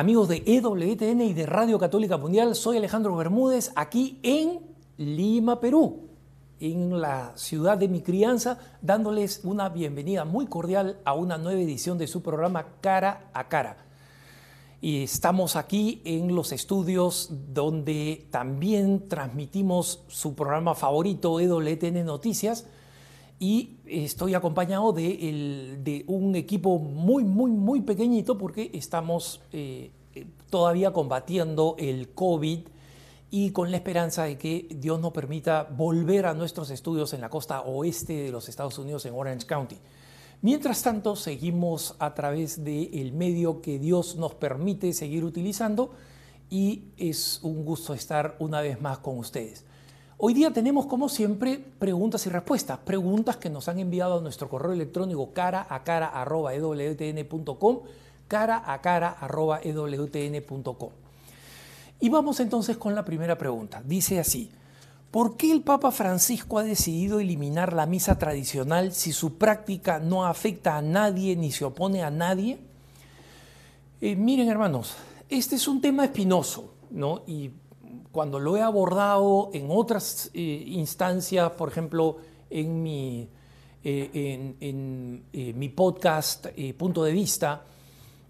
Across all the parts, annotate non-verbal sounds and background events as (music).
Amigos de EWTN y de Radio Católica Mundial, soy Alejandro Bermúdez, aquí en Lima, Perú, en la ciudad de mi crianza, dándoles una bienvenida muy cordial a una nueva edición de su programa Cara a Cara. Y estamos aquí en los estudios donde también transmitimos su programa favorito, EWTN Noticias, y estoy acompañado de, un equipo muy, muy, muy pequeñito porque estamos eh, todavía combatiendo el COVID y con la esperanza de que Dios nos permita volver a nuestros estudios en la costa oeste de los Estados Unidos, en Orange County. Mientras tanto, seguimos a través del medio que Dios nos permite seguir utilizando y es un gusto estar una vez más con ustedes. Hoy día tenemos, como siempre, preguntas y respuestas. Preguntas que nos han enviado a nuestro correo electrónico cara a cara cara a cara arroba ewtn.com. Y vamos entonces con la primera pregunta. Dice así, ¿por qué el Papa Francisco ha decidido eliminar la misa tradicional si su práctica no afecta a nadie ni se opone a nadie? Eh, miren hermanos, este es un tema espinoso, ¿no? Y cuando lo he abordado en otras eh, instancias, por ejemplo, en mi, eh, en, mi podcast Punto de Vista,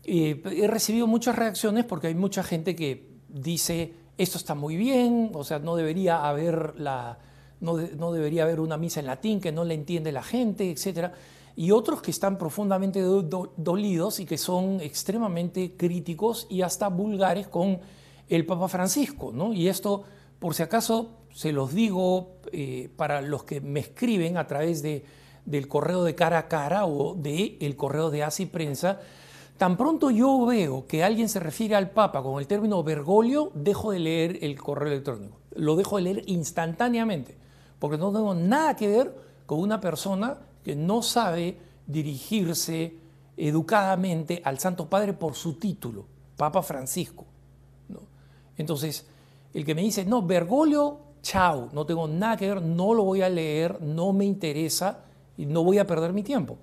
he recibido muchas reacciones porque hay mucha gente que dice, esto está muy bien, o sea, no debería haber, la, no, no debería haber una misa en latín que no le entiende la gente, etc. Y otros que están profundamente dolidos y que son extremadamente críticos y hasta vulgares con el Papa Francisco, ¿no? Y esto, por si acaso, se los digo eh, para los que me escriben a través de, del correo de cara a cara o del el correo de Asi Prensa, tan pronto yo veo que alguien se refiere al Papa con el término Bergoglio, dejo de leer el correo electrónico. Lo dejo de leer instantáneamente, porque no tengo nada que ver con una persona que no sabe dirigirse educadamente al Santo Padre por su título, Papa Francisco. Entonces, el que me dice, no, Bergoglio, chao, no tengo nada que ver, no lo voy a leer, no me interesa y no voy a perder mi tiempo.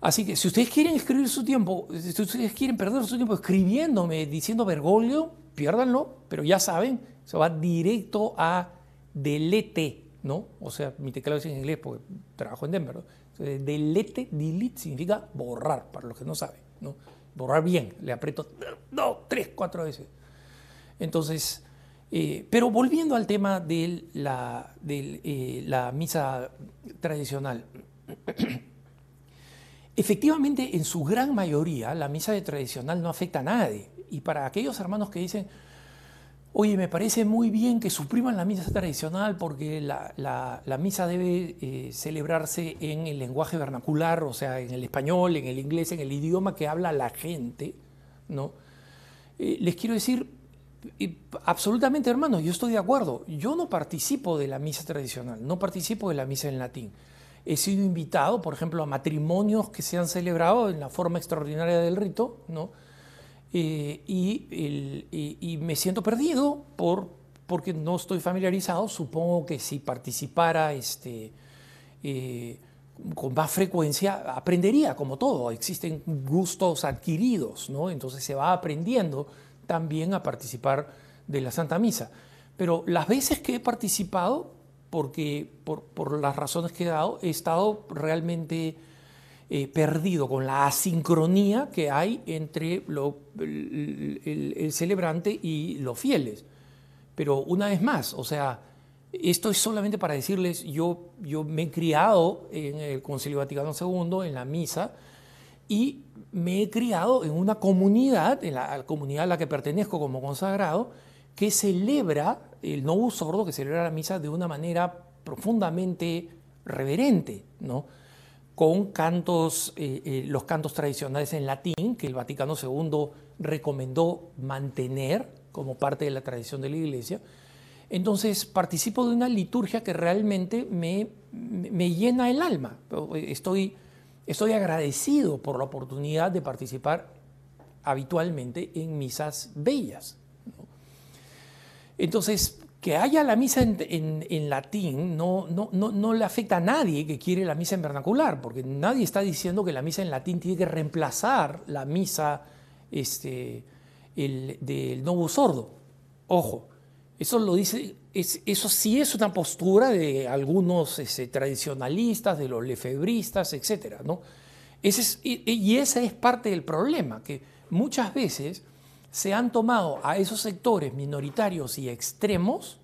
Así que si ustedes quieren escribir su tiempo, si ustedes quieren perder su tiempo escribiéndome, diciendo Bergoglio, piérdanlo, pero ya saben, se va directo a delete, ¿no? O sea, mi teclado es en inglés porque trabajo en Denver, ¿no? delete, delete significa borrar, para los que no saben, ¿no? Borrar bien, le aprieto, no, tres, cuatro veces. Entonces, eh, pero volviendo al tema de, eh, la misa tradicional, efectivamente en su gran mayoría la misa tradicional no afecta a nadie. Y para aquellos hermanos que dicen, oye, me parece muy bien que supriman la misa tradicional porque la, misa debe eh, celebrarse en el lenguaje vernacular, o sea, en el español, en el inglés, en el idioma que habla la gente, ¿no? les quiero decir, absolutamente, hermano, yo estoy de acuerdo. Yo no participo de la misa tradicional, no participo de la misa en latín. He sido invitado, por ejemplo, a matrimonios que se han celebrado en la forma extraordinaria del rito, ¿no? Eh, y, me siento perdido por, porque no estoy familiarizado. Supongo que si participara este, eh, con más frecuencia, aprendería, como todo. Existen gustos adquiridos, ¿no? Entonces se va aprendiendo también a participar de la Santa Misa. Pero las veces que he participado, porque por, las razones que he dado, he estado realmente eh, perdido con la asincronía que hay entre lo, el, celebrante y los fieles. Pero una vez más, o sea, esto es solamente para decirles, yo, yo me he criado en el Concilio Vaticano II, en la misa, y me he criado en una comunidad, en la comunidad a la que pertenezco como consagrado, que celebra el Novus Sordo, que celebra la misa de una manera profundamente reverente, ¿no? con cantos, eh, eh, los cantos tradicionales en latín, que el Vaticano II recomendó mantener como parte de la tradición de la Iglesia. Entonces participo de una liturgia que realmente me, me llena el alma. Estoy Estoy agradecido por la oportunidad de participar habitualmente en misas bellas. Entonces, que haya la misa en, latín no, no, no, le afecta a nadie que quiere la misa en vernacular, porque nadie está diciendo que la misa en latín tiene que reemplazar la misa este, el, del Novus Sordo. Ojo, eso lo dice, eso sí es una postura de algunos este, tradicionalistas, de los lefebristas, etc. ¿no? Ese y, y esa es parte del problema, que muchas veces se han tomado a esos sectores minoritarios y extremos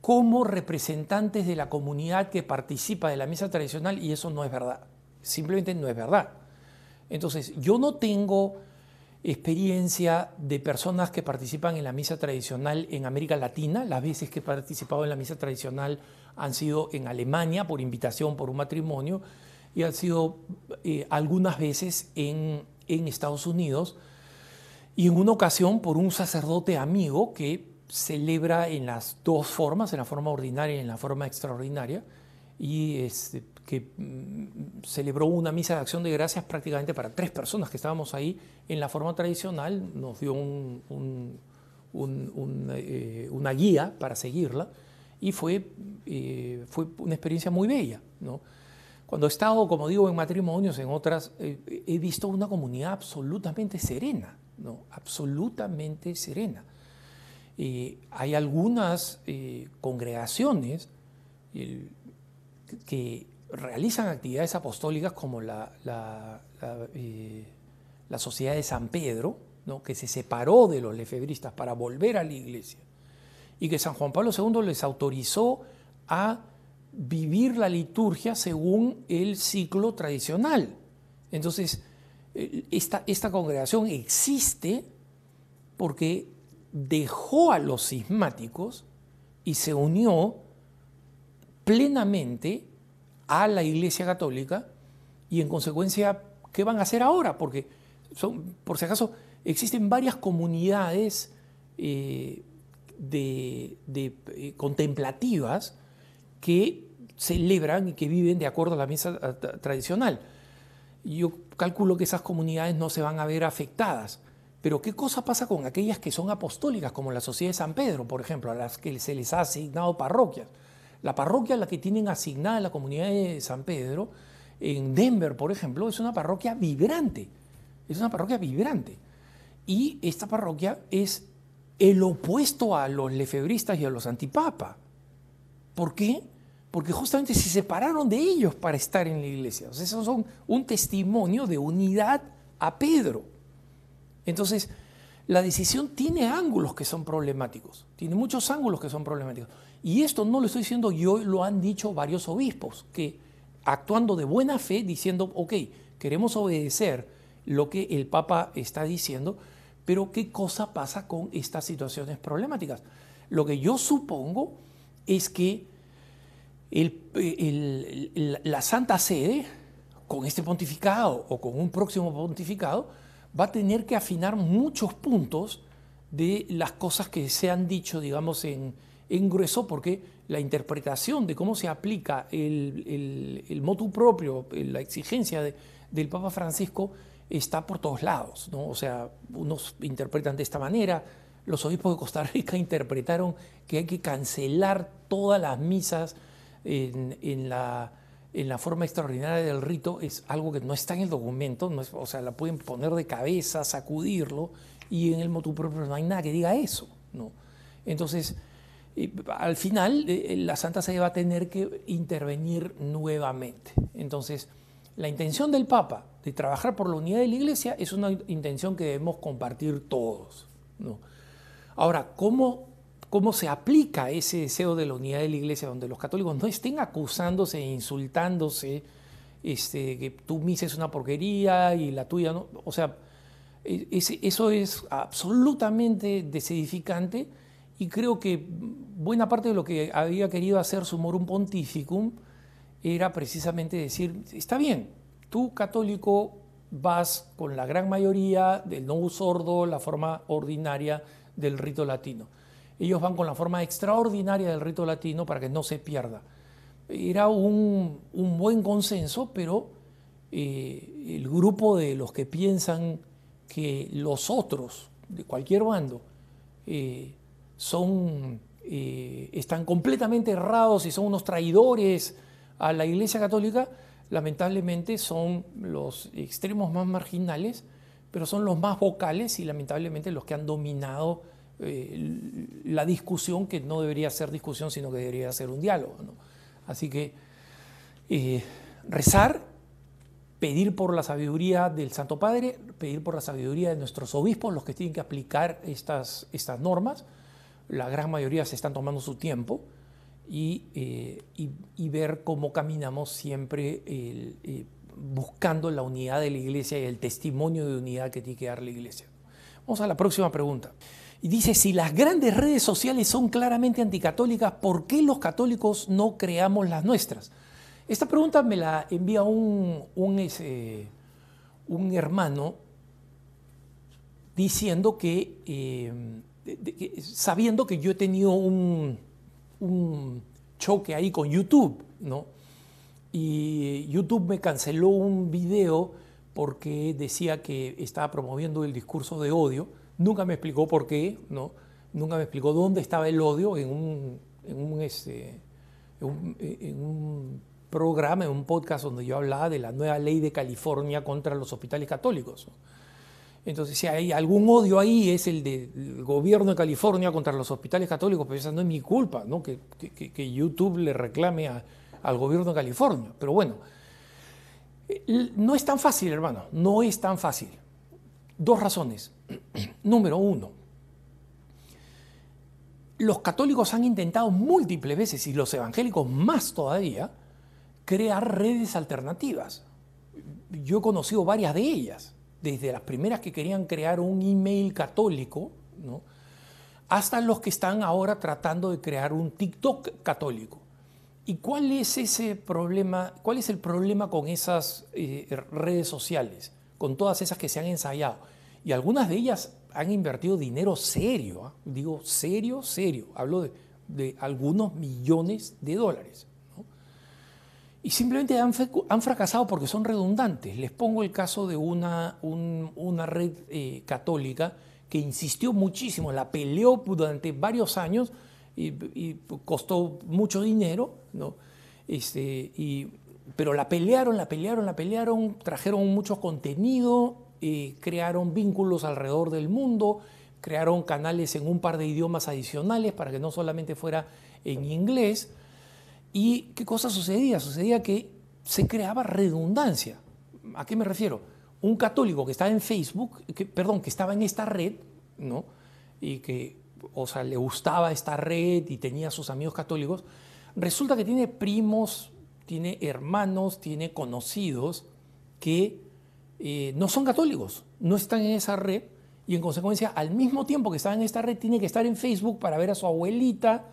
como representantes de la comunidad que participa de la misa tradicional y eso no es verdad. Simplemente no es verdad. Entonces, yo no tengo experiencia de personas que participan en la misa tradicional en América Latina. Las veces que he participado en la misa tradicional han sido en Alemania por invitación, por un matrimonio, y han sido eh, algunas veces en, en Estados Unidos, y en una ocasión por un sacerdote amigo que celebra en las dos formas, en la forma ordinaria y en la forma extraordinaria, y este, que mm, celebró una misa de acción de gracias prácticamente para tres personas que estábamos ahí en la forma tradicional, nos dio eh, una guía para seguirla y fue, eh, fue una experiencia muy bella. ¿no? Cuando he estado, como digo, en matrimonios, en otras, eh, he visto una comunidad absolutamente serena, ¿no? absolutamente serena. hay algunas congregaciones que realizan actividades apostólicas como la, la, eh, Sociedad de San Pedro, ¿no? que se separó de los lefebristas para volver a la iglesia, y que San Juan Pablo II les autorizó a vivir la liturgia según el ciclo tradicional. Entonces, eh, esta, esta congregación existe porque dejó a los cismáticos y se unió plenamente a la Iglesia Católica y en consecuencia, ¿qué van a hacer ahora? Porque, son, por si acaso, existen varias comunidades eh, eh, contemplativas que celebran y que viven de acuerdo a la misa tradicional. Yo calculo que esas comunidades no se van a ver afectadas. Pero ¿qué cosa pasa con aquellas que son apostólicas, como la Sociedad de San Pedro, por ejemplo, a las que se les ha asignado parroquias? La parroquia a la que tienen asignada la comunidad de San Pedro, en Denver, por ejemplo, es una parroquia vibrante. Es una parroquia vibrante. Y esta parroquia es el opuesto a los lefebristas y a los antipapa. ¿Por qué? Porque justamente se separaron de ellos para estar en la iglesia. O sea, esos son un testimonio de unidad a Pedro. Entonces, la decisión tiene ángulos que son problemáticos. Tiene muchos ángulos que son problemáticos. Y esto no lo estoy diciendo yo, lo han dicho varios obispos, que actuando de buena fe, diciendo, ok, queremos obedecer lo que el Papa está diciendo, pero ¿qué cosa pasa con estas situaciones problemáticas? Lo que yo supongo es que la Santa Sede, con este pontificado o con un próximo pontificado, va a tener que afinar muchos puntos de las cosas que se han dicho, digamos, en, engruesó porque la interpretación de cómo se aplica el, motu propio, la exigencia del Papa Francisco, está por todos lados. O sea, unos interpretan de esta manera, los obispos de Costa Rica (laughs) interpretaron que hay que cancelar todas las misas en, la, en la forma extraordinaria del rito, es algo que no está en el documento, no o sea, la pueden poner de cabeza, sacudirlo, y en el motu propio no hay nada que diga eso. ¿no? Entonces, al final eh, la Santa Sede va a tener que intervenir nuevamente. Entonces, la intención del Papa de trabajar por la unidad de la Iglesia es una intención que debemos compartir todos. Ahora, ¿cómo, ¿cómo se aplica ese deseo de la unidad de la Iglesia donde los católicos no estén acusándose e insultándose, este, que tu misa es una porquería y la tuya no? O sea, e, eso es absolutamente desedificante y creo que buena parte de lo que había querido hacer Sumorum Pontificum era precisamente decir, está bien, tú católico vas con la gran mayoría del no sordo, la forma ordinaria del rito latino. Ellos van con la forma extraordinaria del rito latino para que no se pierda. Era un, buen consenso, pero eh, el grupo de los que piensan que los otros, de cualquier bando, eh, son, eh, están completamente errados y son unos traidores a la Iglesia Católica, lamentablemente son los extremos más marginales, pero son los más vocales y lamentablemente los que han dominado eh, la discusión, que no debería ser discusión, sino que debería ser un diálogo. Así que eh, rezar, pedir por la sabiduría del Santo Padre, pedir por la sabiduría de nuestros obispos, los que tienen que aplicar estas, estas normas. La gran mayoría se están tomando su tiempo. Y, eh, ver cómo caminamos siempre buscando la unidad de la iglesia y el testimonio de unidad que tiene que dar la iglesia. Vamos a la próxima pregunta. Y dice, si las grandes redes sociales son claramente anticatólicas, ¿por qué los católicos no creamos las nuestras? Esta pregunta me la envía un, un, hermano diciendo que, eh, sabiendo que yo he tenido un, un choque ahí con YouTube, ¿no? y YouTube me canceló un video porque decía que estaba promoviendo el discurso de odio. Nunca me explicó por qué, ¿no? Nunca me explicó dónde estaba el odio en un, en un, este, en un, programa, en un podcast donde yo hablaba de la nueva ley de California contra los hospitales católicos. Entonces, si hay algún odio ahí, es el del gobierno de California contra los hospitales católicos, pero esa no es mi culpa, ¿no? que, YouTube le reclame al gobierno de California. Pero bueno, no es tan fácil, hermano, no es tan fácil. Dos razones. (clears throat) Número uno, los católicos han intentado múltiples veces, y los evangélicos más todavía, crear redes alternativas. Yo he conocido varias de ellas, desde las primeras que querían crear un email católico, hasta los que están ahora tratando de crear un TikTok católico. ¿Y cuál es ese problema? ¿Cuál es el problema con esas eh, redes sociales, con todas esas que se han ensayado? Y algunas de ellas han invertido dinero serio, ¿ah? digo serio, serio. Hablo de, algunos millones de dólares. Y simplemente han, fracasado porque son redundantes. Les pongo el caso de una, una red eh, católica que insistió muchísimo, la peleó durante varios años y, costó mucho dinero, ¿no? Este, y, pero la pelearon, la pelearon, la pelearon, trajeron mucho contenido, eh, crearon vínculos alrededor del mundo, crearon canales en un par de idiomas adicionales para que no solamente fuera en inglés. ¿Y qué cosa sucedía? Sucedía que se creaba redundancia. ¿A qué me refiero? Un católico que estaba en Facebook, que, perdón, que estaba en esta red, ¿no? Y que o sea, le gustaba esta red y tenía sus amigos católicos, resulta que tiene primos, tiene hermanos, tiene conocidos que eh, no son católicos, no están en esa red y en consecuencia al mismo tiempo que está en esta red tiene que estar en Facebook para ver a su abuelita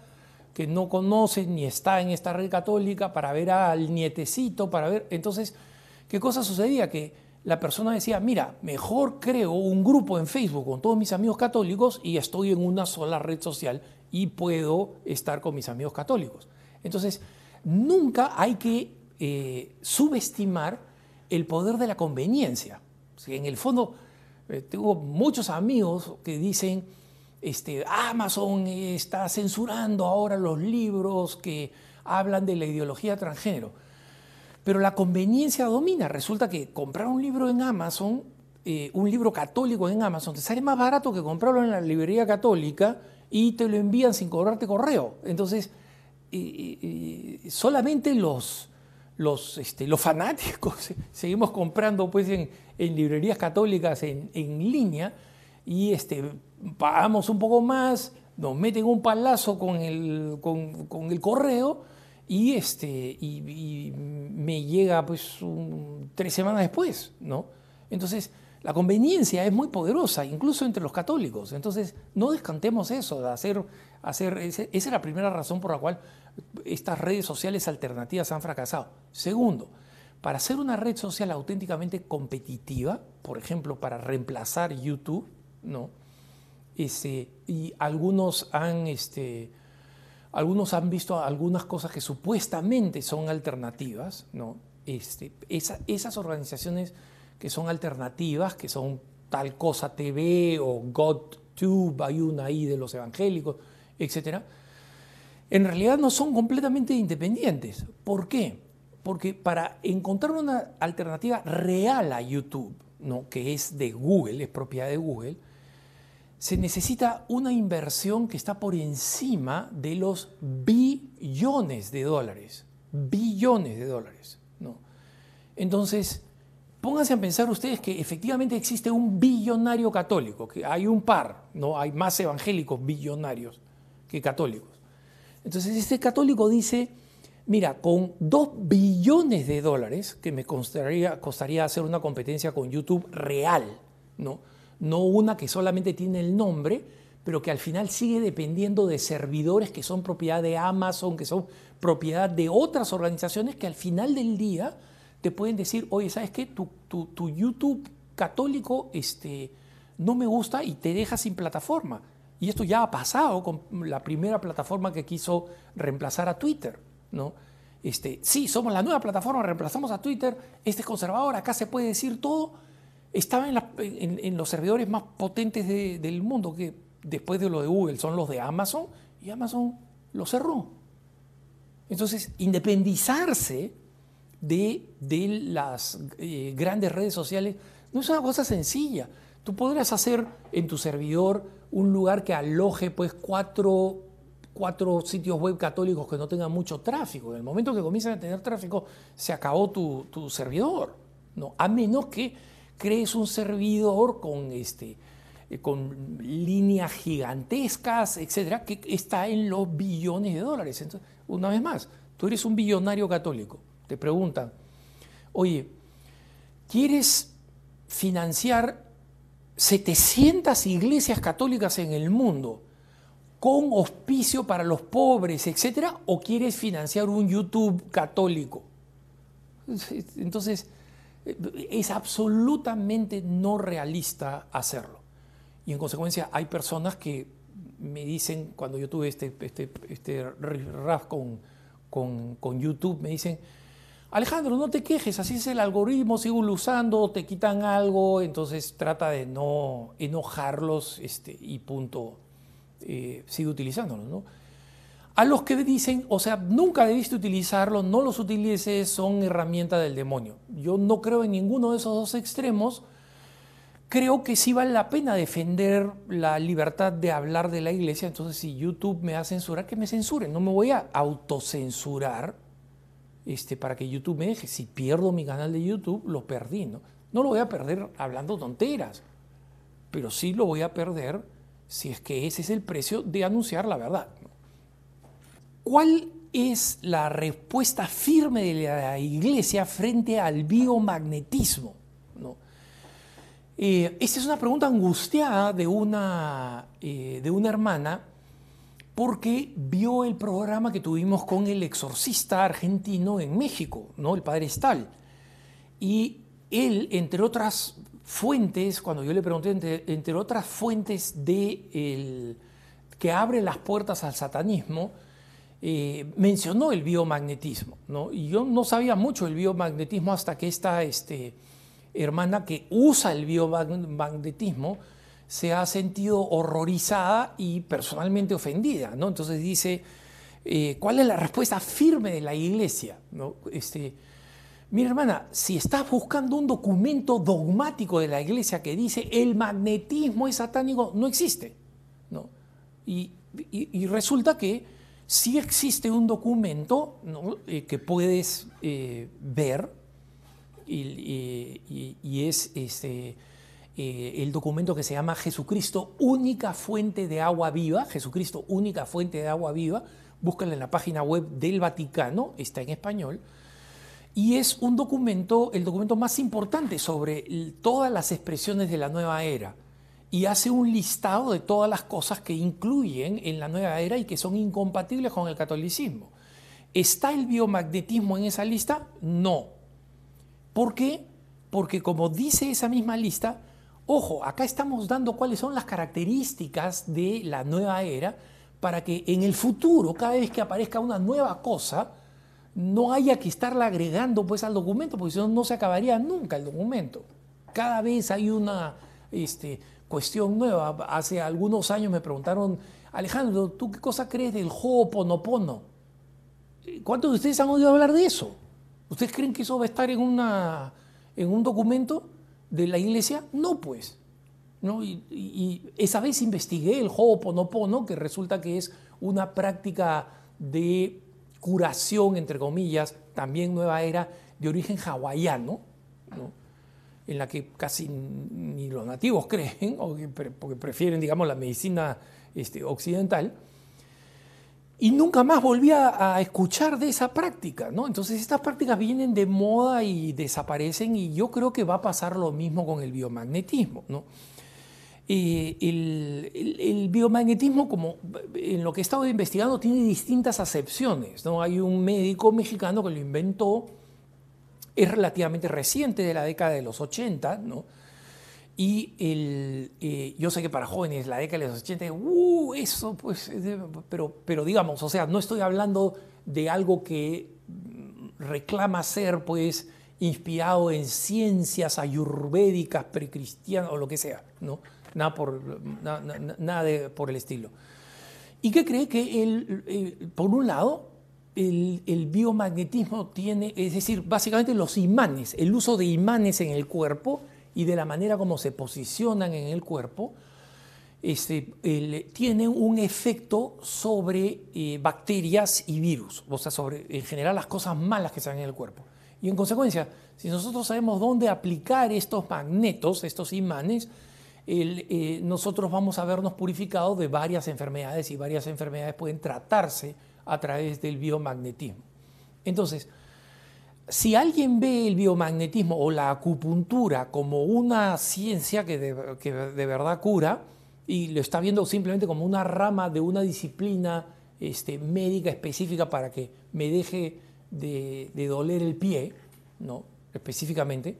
que no conoce ni está en esta red católica, para ver al nietecito, para ver... Entonces, ¿qué cosa sucedía? Que la persona decía, mira, mejor creo un grupo en Facebook con todos mis amigos católicos y estoy en una sola red social y puedo estar con mis amigos católicos. Entonces, nunca hay que eh, subestimar el poder de la conveniencia. en el fondo, eh, tengo muchos amigos que dicen, este, Amazon está censurando ahora los libros que hablan de la ideología transgénero. Pero la conveniencia domina. Resulta que comprar un libro en Amazon, eh, un libro católico en Amazon, te sale más barato que comprarlo en la librería católica y te lo envían sin cobrarte correo. Entonces, solamente los, los, este, los fanáticos (laughs) seguimos comprando pues, en, librerías católicas en, línea y este, pagamos un poco más, nos meten un palazo con el, con el correo y, este, y, me llega pues tres semanas después, ¿no? Entonces, la conveniencia es muy poderosa, incluso entre los católicos. Entonces, no descantemos eso, de hacer, hacer esa es la primera razón por la cual estas redes sociales alternativas han fracasado. Segundo, para hacer una red social auténticamente competitiva, por ejemplo, para reemplazar YouTube, ¿no? Este, y algunos han... Este, algunos han visto algunas cosas que supuestamente son alternativas, ¿no? Este, esas organizaciones que son alternativas, que son tal cosa TV o GodTube, hay una ahí de los evangélicos, etc., en realidad no son completamente independientes. ¿Por qué? Porque para encontrar una alternativa real a YouTube, ¿no? que es de Google, es propiedad de Google, se necesita una inversión que está por encima de los billones de dólares. Billones de dólares. ¿no? Entonces, pónganse a pensar ustedes que efectivamente existe un billonario católico, que hay un par, ¿no? hay más evangélicos billonarios que católicos. Entonces, este católico dice, mira, con dos billones de dólares, que me costaría, hacer una competencia con YouTube real, ¿no? no una que solamente tiene el nombre, pero que al final sigue dependiendo de servidores que son propiedad de Amazon, que son propiedad de otras organizaciones que al final del día te pueden decir, oye, ¿sabes qué? Tu, tu, YouTube católico este, no me gusta y te deja sin plataforma. Y esto ya ha pasado con la primera plataforma que quiso reemplazar a Twitter. ¿no? Este, sí, somos la nueva plataforma, reemplazamos a Twitter, este es conservador, acá se puede decir todo, estaba en, los servidores más potentes del mundo, que después de lo de Google son los de Amazon, y Amazon lo cerró. Entonces, independizarse de, las eh, grandes redes sociales no es una cosa sencilla. Tú podrías hacer en tu servidor un lugar que aloje pues cuatro, cuatro sitios web católicos que no tengan mucho tráfico. En el momento que comienzan a tener tráfico, se acabó tu, tu servidor. ¿no? A menos que crees un servidor con, este, eh, con líneas gigantescas, etcétera, que está en los billones de dólares. Entonces, una vez más, tú eres un billonario católico. Te preguntan, oye, ¿quieres financiar 700 iglesias católicas en el mundo con hospicio para los pobres, etcétera, o quieres financiar un YouTube católico? Entonces, es absolutamente no realista hacerlo. Y en consecuencia hay personas que me dicen, cuando yo tuve este, este, este con, con, con, YouTube, me dicen, Alejandro, no te quejes, así es el algoritmo, sigo usando, te quitan algo, entonces trata de no enojarlos este, y punto, eh, sigue utilizándolo. ¿no? A los que dicen, o sea, nunca debiste utilizarlo, no los utilices, son herramientas del demonio. Yo no creo en ninguno de esos dos extremos. Creo que sí vale la pena defender la libertad de hablar de la iglesia. Entonces, si YouTube me va a que me censuren. No me voy a autocensurar este, para que YouTube me deje. Si pierdo mi canal de YouTube, lo perdí. ¿no? no lo voy a perder hablando tonteras, pero sí lo voy a perder si es que ese es el precio de anunciar la verdad. ¿Cuál es la respuesta firme de la Iglesia frente al biomagnetismo? ¿No? Eh, esta es una pregunta angustiada de una, eh, de una hermana porque vio el programa que tuvimos con el exorcista argentino en México, ¿no? el padre Stahl. Y él, entre otras fuentes, cuando yo le pregunté, entre, otras fuentes de que abre las puertas al satanismo, eh, mencionó el biomagnetismo, ¿no? Y yo no sabía mucho del biomagnetismo hasta que esta este, hermana que usa el biomagnetismo se ha sentido horrorizada y personalmente ofendida, ¿no? Entonces dice, eh, ¿cuál es la respuesta firme de la iglesia? ¿no? Este, Mira, hermana, si estás buscando un documento dogmático de la iglesia que dice el magnetismo es satánico, no existe. ¿no? y resulta que si existe un documento eh, que puedes eh, ver y, es este, eh, el documento que se llama Jesucristo, única fuente de agua viva, Jesucristo, única fuente de agua viva, búscala en la página web del Vaticano, está en español, y es un documento, el documento más importante sobre todas las expresiones de la nueva era y hace un listado de todas las cosas que incluyen en la nueva era y que son incompatibles con el catolicismo. ¿Está el biomagnetismo en esa lista? No. ¿Por qué? Porque como dice esa misma lista, ojo, acá estamos dando cuáles son las características de la nueva era para que en el futuro, cada vez que aparezca una nueva cosa, no haya que estarla agregando pues al documento, porque si no, no se acabaría nunca el documento. Cada vez hay una, este, cuestión nueva. Hace algunos años me preguntaron, Alejandro, ¿tú qué cosa crees del Ho'oponopono? ¿Cuántos de ustedes han oído hablar de eso? ¿Ustedes creen que eso va a estar en un documento? De la iglesia? No, pues. ¿no? Y, esa vez investigué el Ho'oponopono, que resulta que es una práctica de curación, entre comillas, también nueva era, de origen hawaiano, en la que casi ni los nativos (laughs) creen, porque prefieren, digamos, la medicina este, occidental y nunca más volví a, escuchar de esa práctica, ¿no? Entonces estas prácticas vienen de moda y desaparecen y yo creo que va a pasar lo mismo con el biomagnetismo, ¿no? Eh, el, biomagnetismo, como en lo que he estado investigando, tiene distintas acepciones, ¿no? Hay un médico mexicano que lo inventó, es relativamente reciente, de la década de los 80, ¿no? Y el, eh, yo sé que para jóvenes la década de los 80, uh, eso, pues, pero, pero digamos, o sea, no estoy hablando de algo que reclama ser, pues, inspirado en ciencias ayurvédicas, precristianas o lo que sea, ¿no? Nada por, nada, de, por el estilo. ¿Y qué cree que, el, por un lado, el, el, biomagnetismo tiene, es decir, básicamente los imanes, el uso de imanes en el cuerpo, y de la manera como se posicionan en el cuerpo, este, tienen un efecto sobre eh, bacterias y virus, o sea, sobre en general las cosas malas que están en el cuerpo. Y en consecuencia, si nosotros sabemos dónde aplicar estos magnetos, estos imanes, eh, nosotros vamos a vernos purificados de varias enfermedades y varias enfermedades pueden tratarse a través del biomagnetismo. Entonces, si alguien ve el biomagnetismo o la acupuntura como una ciencia que de, verdad cura y lo está viendo simplemente como una rama de una disciplina este, médica específica para que me deje de, doler el pie, ¿no? específicamente,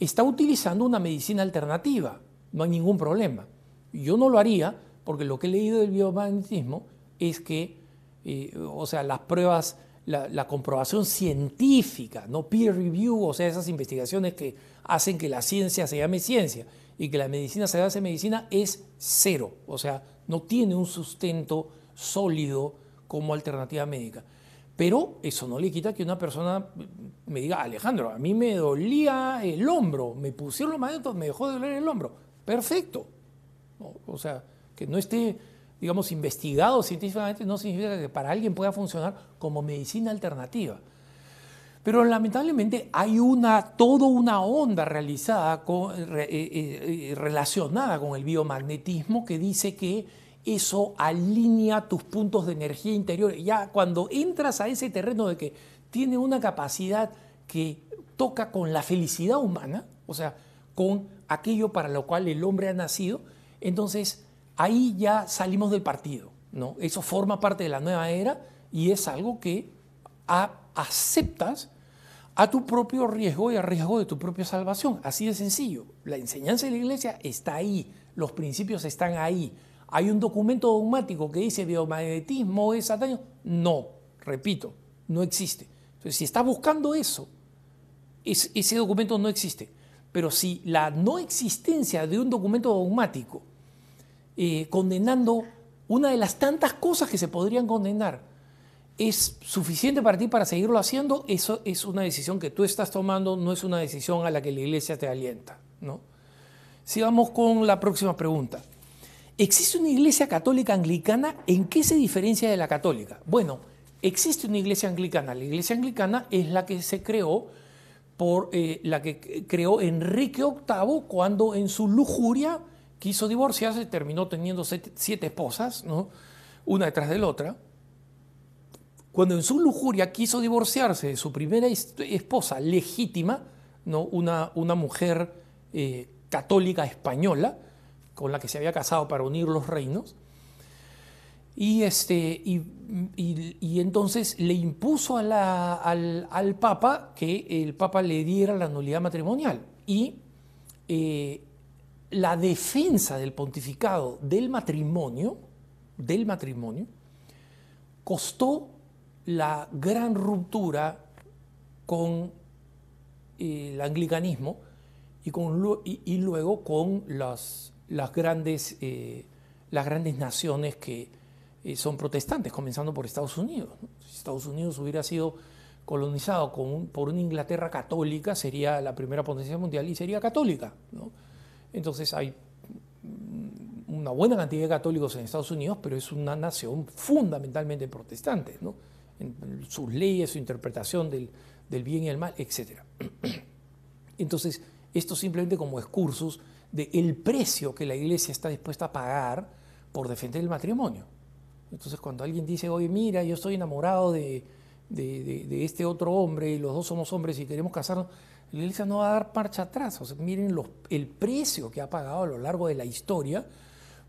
está utilizando una medicina alternativa, no hay ningún problema. Yo no lo haría porque lo que he leído del biomagnetismo es que, eh, o sea, las pruebas la, comprobación científica, no peer review, o sea, esas investigaciones que hacen que la ciencia se llame ciencia y que la medicina se llame medicina, es cero. O sea, no tiene un sustento sólido como alternativa médica. Pero eso no le quita que una persona me diga, Alejandro, a mí me dolía el hombro, me pusieron los magnetos, me dejó de doler el hombro. Perfecto. O sea, que no esté digamos, investigado científicamente no significa que para alguien pueda funcionar como medicina alternativa. Pero lamentablemente hay una, toda una onda realizada eh, eh, eh, relacionada con el biomagnetismo que dice que eso alinea tus puntos de energía interior. Ya cuando entras a ese terreno de que tiene una capacidad que toca con la felicidad humana, o sea, con aquello para lo cual el hombre ha nacido, entonces ahí ya salimos del partido. ¿no? Eso forma parte de la nueva era y es algo que aceptas a tu propio riesgo y a riesgo de tu propia salvación. Así de sencillo. La enseñanza de la iglesia está ahí, los principios están ahí. ¿Hay un documento dogmático que dice biomagnetismo es satánico? No, repito, no existe. Entonces, si estás buscando eso, ese documento no existe. Pero si la no existencia de un documento dogmático eh, condenando una de las tantas cosas que se podrían condenar. ¿Es suficiente para ti para seguirlo haciendo? Eso es una decisión que tú estás tomando, no es una decisión a la que la iglesia te alienta. ¿no? Sigamos con la próxima pregunta. ¿Existe una iglesia católica anglicana? ¿En qué se diferencia de la católica? Bueno, existe una iglesia anglicana. La iglesia anglicana es la que se creó por eh, la que creó Enrique VIII cuando en su lujuria quiso divorciarse, terminó teniendo siete, esposas, ¿no? una detrás de la otra. Cuando en su lujuria quiso divorciarse de su primera esposa legítima, ¿no? una, una mujer eh, católica española, con la que se había casado para unir los reinos, y, este, y, entonces le impuso al, al, Papa que el Papa le diera la nulidad matrimonial. Y eh, la defensa del pontificado del matrimonio, del matrimonio, costó la gran ruptura con eh, el anglicanismo y, con, y, luego con las, las, grandes, eh, las grandes naciones que eh, son protestantes, comenzando por Estados Unidos. Si Estados Unidos hubiera sido colonizado por una Inglaterra católica, sería la primera potencia mundial y sería católica. Entonces hay una buena cantidad de católicos en Estados Unidos, pero es una nación fundamentalmente protestante, en sus leyes, su interpretación del, bien y el mal, etc. (clears throat) Entonces, esto simplemente como excursus de el precio que la iglesia está dispuesta a pagar por defender el matrimonio. Entonces, cuando alguien dice, oye, mira, yo estoy enamorado de, de, este otro hombre y los dos somos hombres y queremos casarnos, la iglesia no va a dar marcha atrás. O sea, miren el precio que ha pagado a lo largo de la historia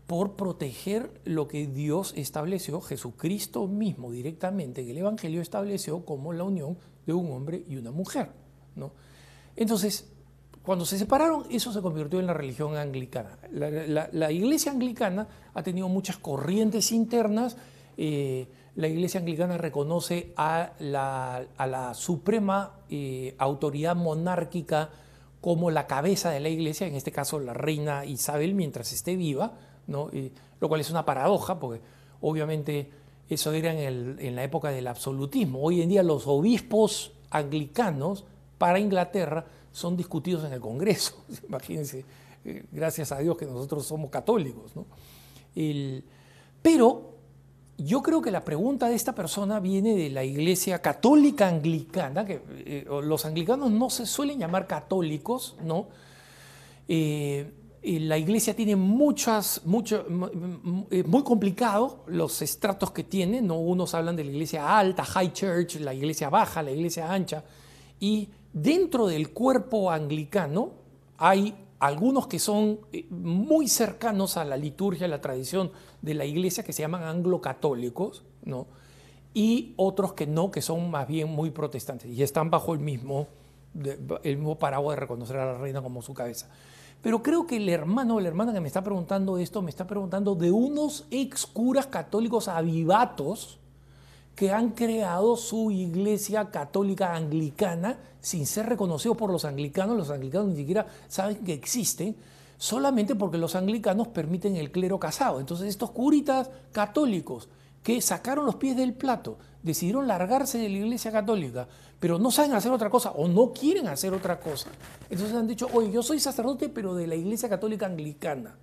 por proteger lo que Dios estableció, Jesucristo mismo directamente, que el Evangelio estableció como la unión de un hombre y una mujer. ¿no? Entonces, cuando se separaron, eso se convirtió en la religión anglicana. La, iglesia anglicana ha tenido muchas corrientes internas. Eh, la Iglesia Anglicana reconoce a la, suprema eh, autoridad monárquica como la cabeza de la Iglesia, en este caso la reina Isabel mientras esté viva, ¿no? lo cual es una paradoja, porque obviamente eso era en, la época del absolutismo. Hoy en día los obispos anglicanos para Inglaterra son discutidos en el Congreso. (laughs) Imagínense, eh, gracias a Dios que nosotros somos católicos. ¿no? pero yo creo que la pregunta de esta persona viene de la iglesia católica anglicana, que eh, los anglicanos no se suelen llamar católicos, ¿no? Eh, la iglesia tiene muchas, mucho, eh, muy complicado los estratos que tiene, ¿no? Unos hablan de la iglesia alta, high church, la iglesia baja, la iglesia ancha, y dentro del cuerpo anglicano hay algunos que son muy cercanos a la liturgia, a la tradición de la iglesia que se llaman anglo-católicos, ¿no? y otros que no, que son más bien muy protestantes y están bajo el mismo, el mismo paraguas de reconocer a la reina como su cabeza. Pero creo que el hermano o la hermana que me está preguntando esto me está preguntando de unos ex curas católicos avivatos que han creado su iglesia católica anglicana sin ser reconocidos por los anglicanos. Los anglicanos ni siquiera saben que existen solamente porque los anglicanos permiten el clero casado. Entonces estos curitas católicos que sacaron los pies del plato, decidieron largarse de la iglesia católica, pero no saben hacer otra cosa o no quieren hacer otra cosa. Entonces han dicho, oye, yo soy sacerdote, pero de la iglesia católica anglicana.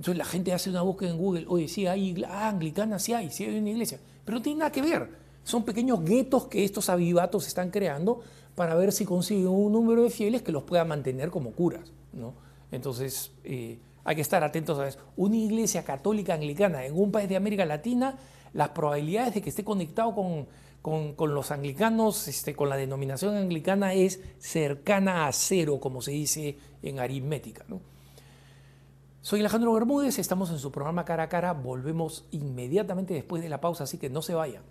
Entonces la gente hace una búsqueda en Google, oye, sí hay ah, anglicana, sí hay, sí hay una iglesia, pero no tiene nada que ver. Son pequeños guetos que estos avivatos están creando para ver si consiguen un número de fieles que los pueda mantener como curas. ¿no? Entonces, eh, hay que estar atentos a eso. Una iglesia católica anglicana en un país de América Latina, las probabilidades de que esté conectado con, los anglicanos, este, con la denominación anglicana, es cercana a cero, como se dice en aritmética. Soy Alejandro Bermúdez, estamos en su programa Cara a Cara, volvemos inmediatamente después de la pausa, así que no se vayan.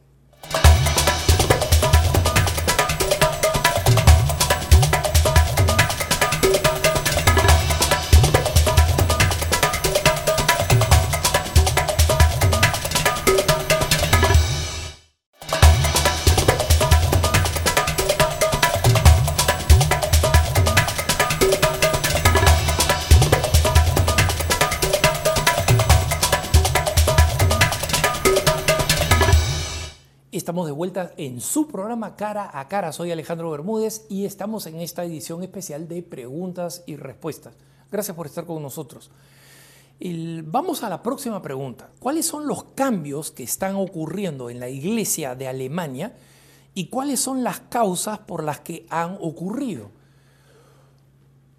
Estamos de vuelta en su programa Cara a Cara. Soy Alejandro Bermúdez y estamos en esta edición especial de preguntas y respuestas. Gracias por estar con nosotros. vamos a la próxima pregunta. ¿Cuáles son los cambios que están ocurriendo en la iglesia de Alemania y cuáles son las causas por las que han ocurrido?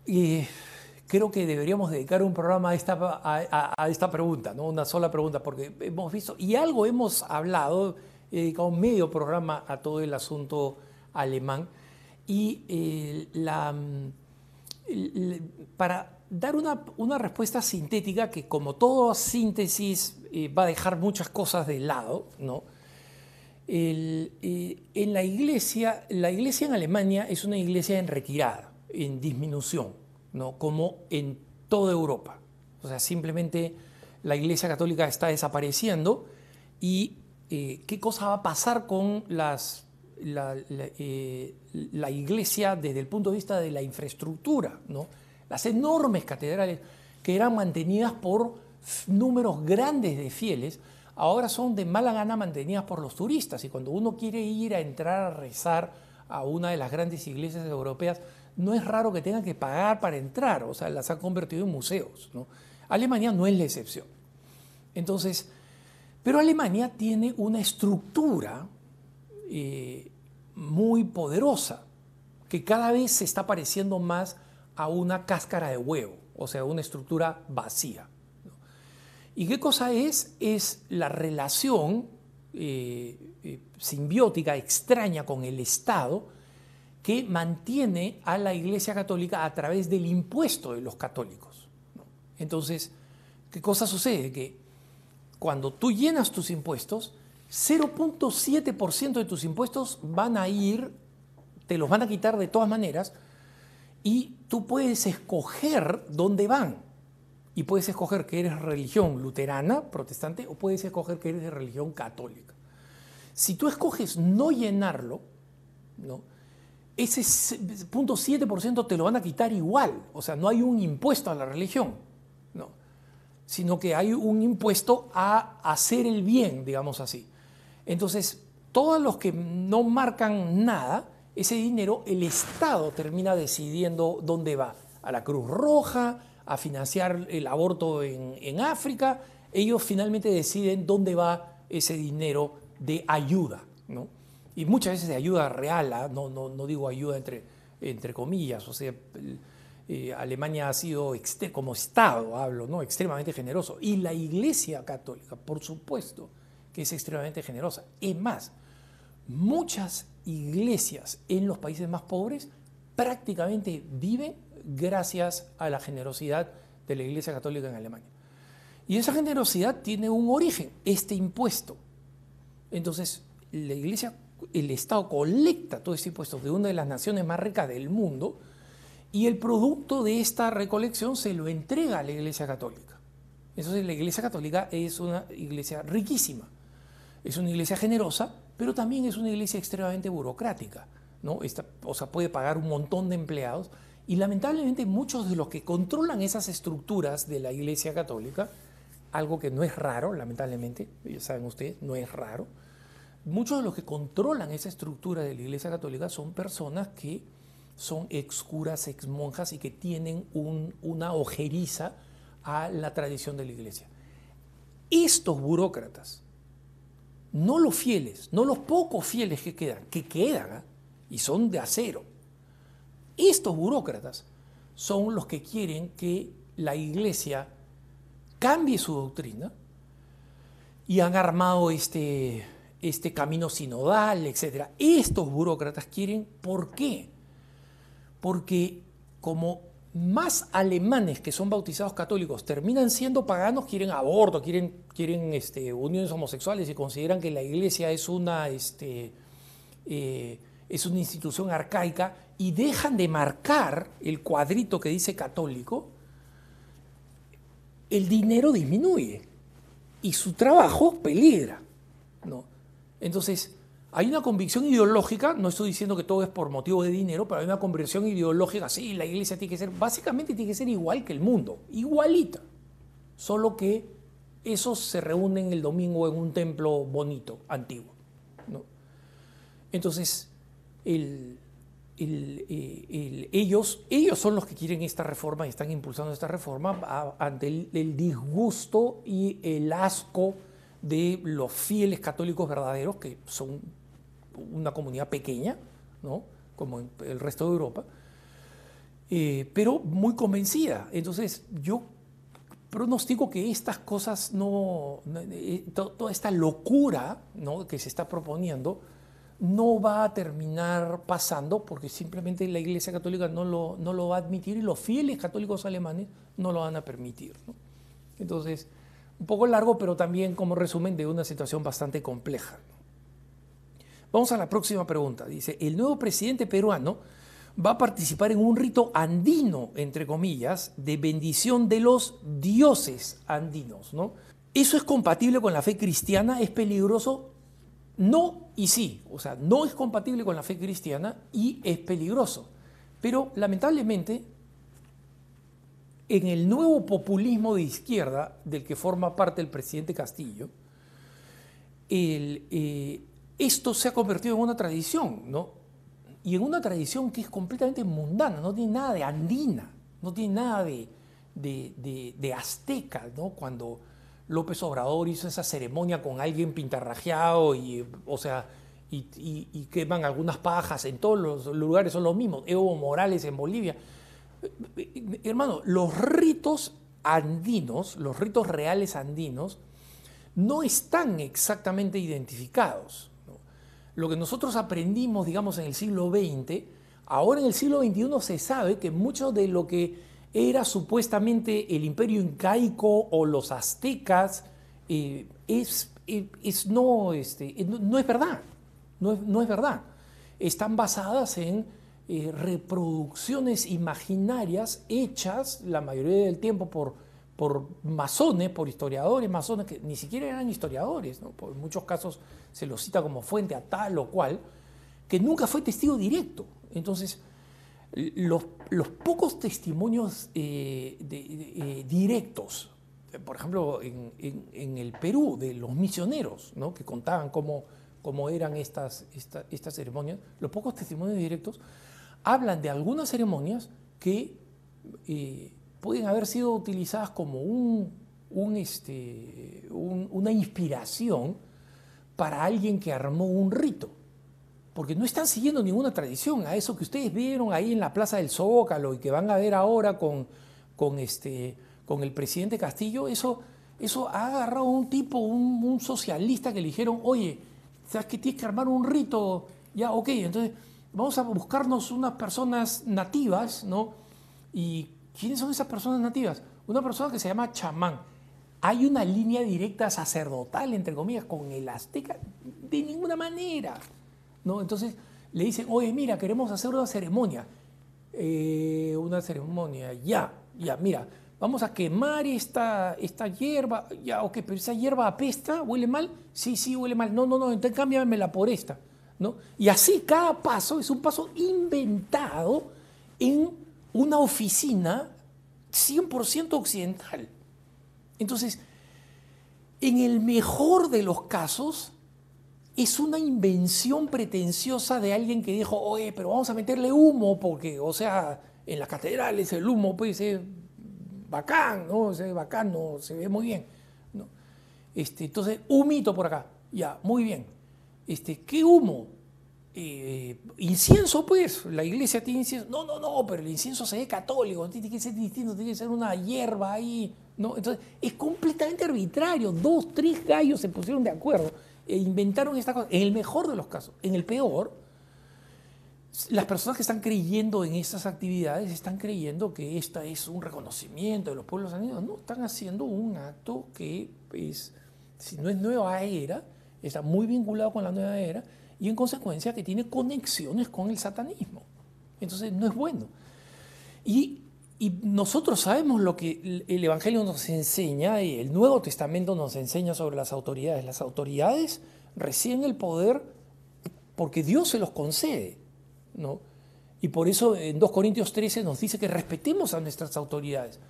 Y creo que deberíamos dedicar un programa a esta, a esta pregunta, ¿no? una sola pregunta, porque hemos visto y algo hemos hablado he dedicado medio programa a todo el asunto alemán y eh, la, para dar una, respuesta sintética que como toda síntesis eh, va a dejar muchas cosas de lado, ¿no? Eh, en la iglesia, la iglesia en Alemania es una iglesia en retirada, en disminución, ¿no? como en toda Europa. O sea, simplemente la iglesia católica está desapareciendo y eh, qué cosa va a pasar con las, eh, la, iglesia desde el punto de vista de la infraestructura, ¿no? las enormes catedrales que eran mantenidas por números grandes de fieles, ahora son de mala gana mantenidas por los turistas y cuando uno quiere ir a entrar a rezar a una de las grandes iglesias europeas, no es raro que tengan que pagar para entrar, o sea, las han convertido en museos. Alemania no es la excepción. Entonces, pero Alemania tiene una estructura eh, muy poderosa que cada vez se está pareciendo más a una cáscara de huevo, o sea, una estructura vacía. ¿Y qué cosa es? Es la relación eh, eh, simbiótica, extraña con el Estado, que mantiene a la Iglesia Católica a través del impuesto de los católicos. Entonces, ¿qué cosa sucede? Que cuando tú llenas tus impuestos, 0.7% de tus impuestos van a ir, te los van a quitar de todas maneras, y tú puedes escoger dónde van. Y puedes escoger que eres religión luterana, protestante, o puedes escoger que eres de religión católica. Si tú escoges no llenarlo, ¿no? ese 0.7% te lo van a quitar igual. O sea, no hay un impuesto a la religión. Sino que hay un impuesto a hacer el bien, digamos así. Entonces, todos los que no marcan nada, ese dinero el Estado termina decidiendo dónde va. A la Cruz Roja, a financiar el aborto en, África, ellos finalmente deciden dónde va ese dinero de ayuda. ¿no? Y muchas veces de ayuda real, ¿ah? no, no, no, digo ayuda entre, entre comillas, o sea, eh, Alemania ha sido, como Estado hablo, ¿no? extremadamente generoso. Y la Iglesia Católica, por supuesto, que es extremadamente generosa. Es más, muchas iglesias en los países más pobres prácticamente viven gracias a la generosidad de la Iglesia Católica en Alemania. Y esa generosidad tiene un origen, este impuesto. Entonces, la Iglesia, el Estado colecta todo este impuesto de una de las naciones más ricas del mundo y el producto de esta recolección se lo entrega a la Iglesia Católica. Entonces, la Iglesia Católica es una iglesia riquísima, es una iglesia generosa pero también es una iglesia extremadamente burocrática, ¿no? o sea, puede pagar un montón de empleados y lamentablemente muchos de los que controlan esas estructuras de la iglesia católica, algo que no es raro, lamentablemente, ya saben ustedes, no es raro, muchos de los que controlan esa estructura de la iglesia católica son personas que son ex curas, ex monjas y que tienen una ojeriza a la tradición de la iglesia. Estos burócratas, no los fieles, no los pocos fieles que quedan, que quedan ¿ah? y son de acero. Estos burócratas son los que quieren que la iglesia cambie su doctrina y han armado este, este camino sinodal, etc. Estos burócratas quieren, ¿por qué? Porque como más alemanes que son bautizados católicos terminan siendo paganos, quieren aborto, quieren, quieren este, uniones homosexuales y consideran que la iglesia es una, este, eh, es una institución arcaica y dejan de marcar el cuadrito que dice católico, el dinero disminuye y su trabajo peligra. ¿no? Entonces, hay una convicción ideológica, no estoy diciendo que todo es por motivo de dinero, pero hay una convicción ideológica, sí, la iglesia tiene que ser, básicamente tiene que ser igual que el mundo, igualita, solo que esos se reúnen el domingo en un templo bonito, antiguo. Entonces, eh, ellos, ellos son los que quieren esta reforma y están impulsando esta reforma ante el disgusto y el asco de los fieles católicos verdaderos, que son una comunidad pequeña, ¿no? como el resto de Europa, eh, pero muy convencida. Entonces yo pronostico que estas cosas no, eh, toda esta locura ¿no? que se está proponiendo, no va a terminar pasando porque simplemente la Iglesia Católica no lo, no lo va a admitir y los fieles católicos alemanes no lo van a permitir. Entonces, un poco largo, pero también como resumen de una situación bastante compleja. Vamos a la próxima pregunta. Dice, el nuevo presidente peruano va a participar en un rito andino, entre comillas, de bendición de los dioses andinos. ¿no? ¿Eso es compatible con la fe cristiana? ¿Es peligroso? No y sí. O sea, no es compatible con la fe cristiana y es peligroso. Pero lamentablemente, en el nuevo populismo de izquierda del que forma parte el presidente Castillo, eh, esto se ha convertido en una tradición, ¿no? Y en una tradición que es completamente mundana, no tiene nada de andina, no tiene nada de, de, azteca, ¿no? Cuando López Obrador hizo esa ceremonia con alguien pintarrajeado y, o sea, y, queman algunas pajas, en todos los lugares son los mismos, Evo Morales en Bolivia. Hermano, los ritos andinos, los ritos reales andinos, no están exactamente identificados. Lo que nosotros aprendimos, digamos, en el siglo XX, ahora en el siglo XXI se sabe que mucho de lo que era supuestamente el imperio incaico o los aztecas eh, es, es, no, este, no, es verdad, no es, verdad. Están basadas en eh, reproducciones imaginarias hechas la mayoría del tiempo por por masones, por historiadores masones, que ni siquiera eran historiadores, ¿no? en muchos casos se los cita como fuente a tal o cual, que nunca fue testigo directo. Entonces, los, pocos testimonios eh, eh, directos, por ejemplo, en, el Perú, de los misioneros, que contaban cómo, cómo eran estas, estas ceremonias, los pocos testimonios directos hablan de algunas ceremonias que eh, pueden haber sido utilizadas como un, este, una inspiración para alguien que armó un rito. Porque no están siguiendo ninguna tradición. A eso que ustedes vieron ahí en la Plaza del Zócalo y que van a ver ahora con, con, este, con el presidente Castillo, eso, eso ha agarrado un tipo, un, un socialista que le dijeron, oye, ¿sabes que tienes que armar un rito? Ya, ok, entonces vamos a buscarnos unas personas nativas, ¿no? Y ¿Quiénes son esas personas nativas? Una persona que se llama chamán. ¿Hay una línea directa sacerdotal, entre comillas, con el azteca? De ninguna manera. ¿no? Entonces le dicen, oye, mira, queremos hacer una ceremonia. Eh, una ceremonia, ya, ya, mira, vamos a quemar esta, esta hierba. Ya, ok, pero esa hierba apesta, huele mal. Sí, sí, huele mal. No, no, no, entonces cámbiamela por esta. ¿no? Y así cada paso es un paso inventado en una oficina 100% occidental. Entonces, en el mejor de los casos, es una invención pretenciosa de alguien que dijo, oye, pero vamos a meterle humo, porque, o sea, en las catedrales el humo puede ser bacán, ¿no? Se ve bacán, se ve muy bien. ¿no? Este, entonces, humito por acá, ya, muy bien. Este, ¿Qué humo? Eh, incienso, pues, la iglesia tiene incienso. No, no, no, pero el incienso se ve católico, tiene que ser distinto, tiene que ser una hierba ahí. ¿no? Entonces, es completamente arbitrario. Dos, tres gallos se pusieron de acuerdo e inventaron esta cosa. En el mejor de los casos. En el peor, las personas que están creyendo en estas actividades están creyendo que esta es un reconocimiento de los pueblos andinos. No, están haciendo un acto que es, si no es nueva era, está muy vinculado con la nueva era y en consecuencia que tiene conexiones con el satanismo. Entonces no es bueno. Y, nosotros sabemos lo que el Evangelio nos enseña y el Nuevo Testamento nos enseña sobre las autoridades. Las autoridades reciben el poder porque Dios se los concede. ¿no? Y por eso en 2 Corintios 13 nos dice que respetemos a nuestras autoridades.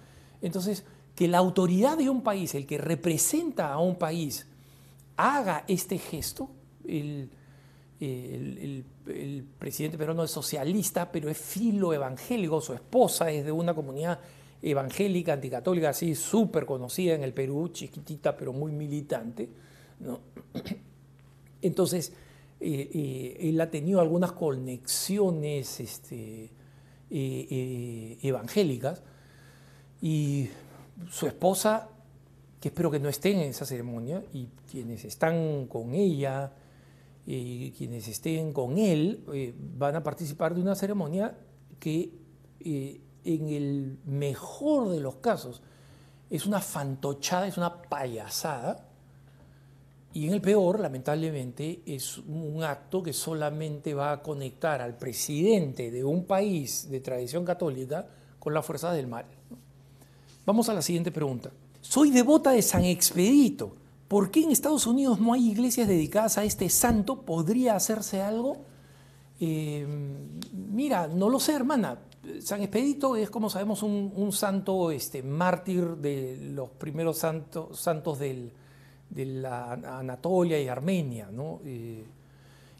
Entonces, que la autoridad de un país, el que representa a un país, haga este gesto, el, el, presidente peruano es socialista, pero es filo evangélico, su esposa es de una comunidad evangélica, anticatólica, así súper conocida en el Perú, chiquitita pero muy militante. (clears throat) Entonces, eh, eh, él ha tenido algunas conexiones este, eh, evangélicas y su esposa, que espero que no estén en esa ceremonia, y quienes están con ella, eh, quienes estén con él eh, van a participar de una ceremonia que eh, en el mejor de los casos es una fantochada, es una payasada, y en el peor, lamentablemente, es un acto que solamente va a conectar al presidente de un país de tradición católica con las fuerzas del mal. Vamos a la siguiente pregunta. Soy devota de San Expedito. ¿Por qué en Estados Unidos no hay iglesias dedicadas a este santo? ¿Podría hacerse algo? Eh, mira, no lo sé, hermana. San Expedito es, como sabemos, un, santo este, mártir de los primeros santos del, de la Anatolia y Armenia, ¿no? Eh,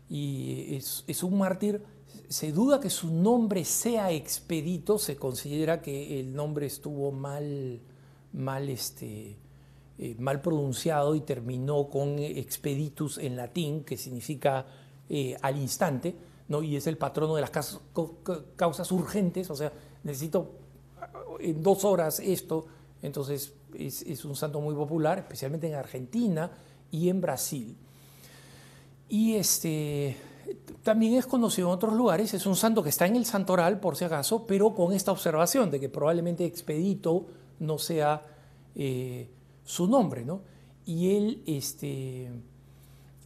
y es, un mártir, se duda que su nombre sea expedito, se considera que el nombre estuvo mal, mal, este, eh, mal pronunciado y terminó con expeditus en latín, que significa eh, al instante, ¿no? y es el patrono de las causas urgentes, o sea, necesito en dos horas esto, entonces es, un santo muy popular, especialmente en Argentina y en Brasil. Y este, también es conocido en otros lugares, es un santo que está en el santoral, por si acaso, pero con esta observación de que probablemente Expedito no sea eh, su nombre, ¿no? Y él este,